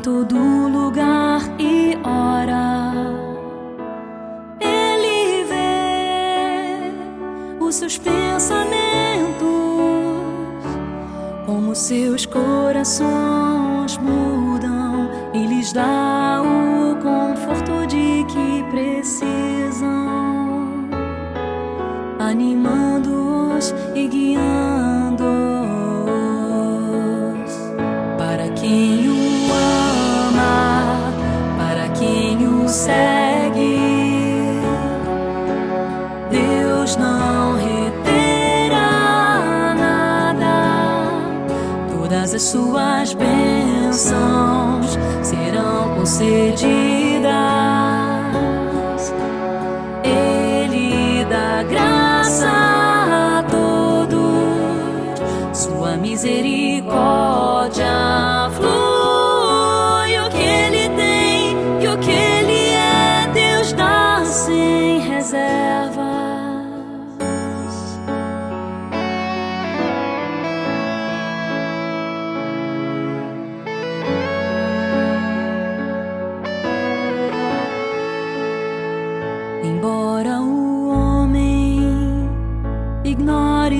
todo lugar e ora. Ele vê os seus pensamentos, como seus corações mudam e lhes dá o Não reterá nada, todas as suas bênçãos serão concedidas. Ele dá graça a todos, sua misericórdia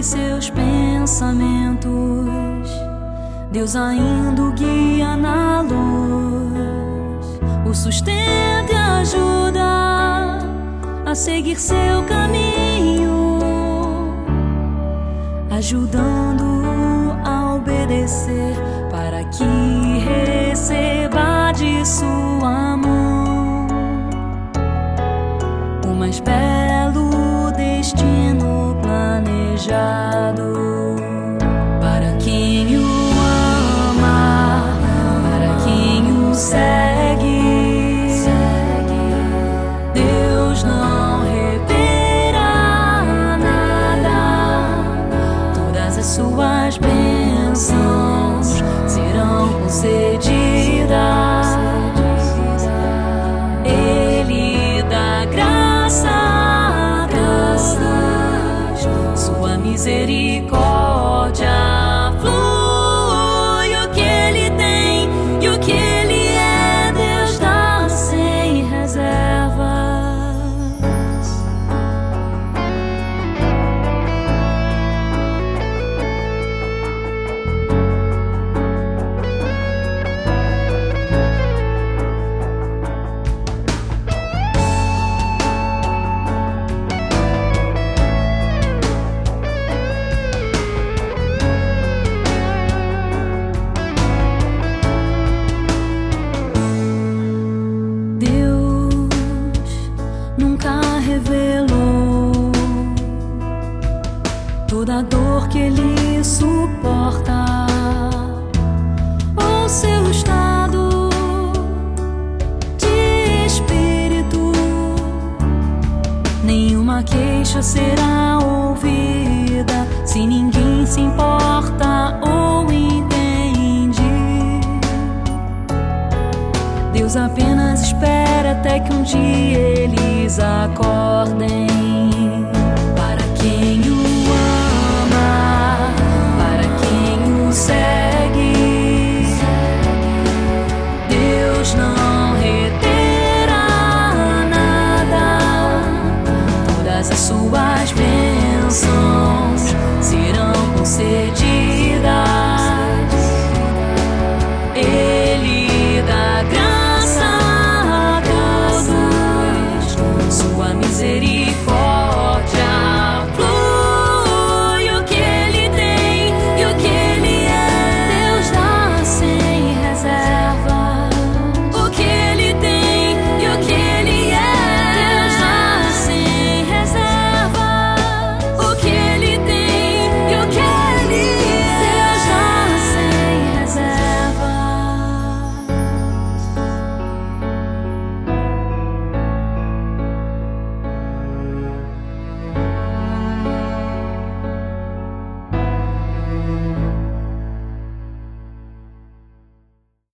seus pensamentos, Deus ainda o guia na luz, o sustenta e ajuda a seguir seu caminho, ajudando-o a obedecer para que receba de sua mão o mais já. Misericórdia toda a dor que ele suporta ou seu estado de espírito. Nenhuma queixa será ouvida se ninguém se importa ou entende. Deus apenas espera até que um dia eles acordem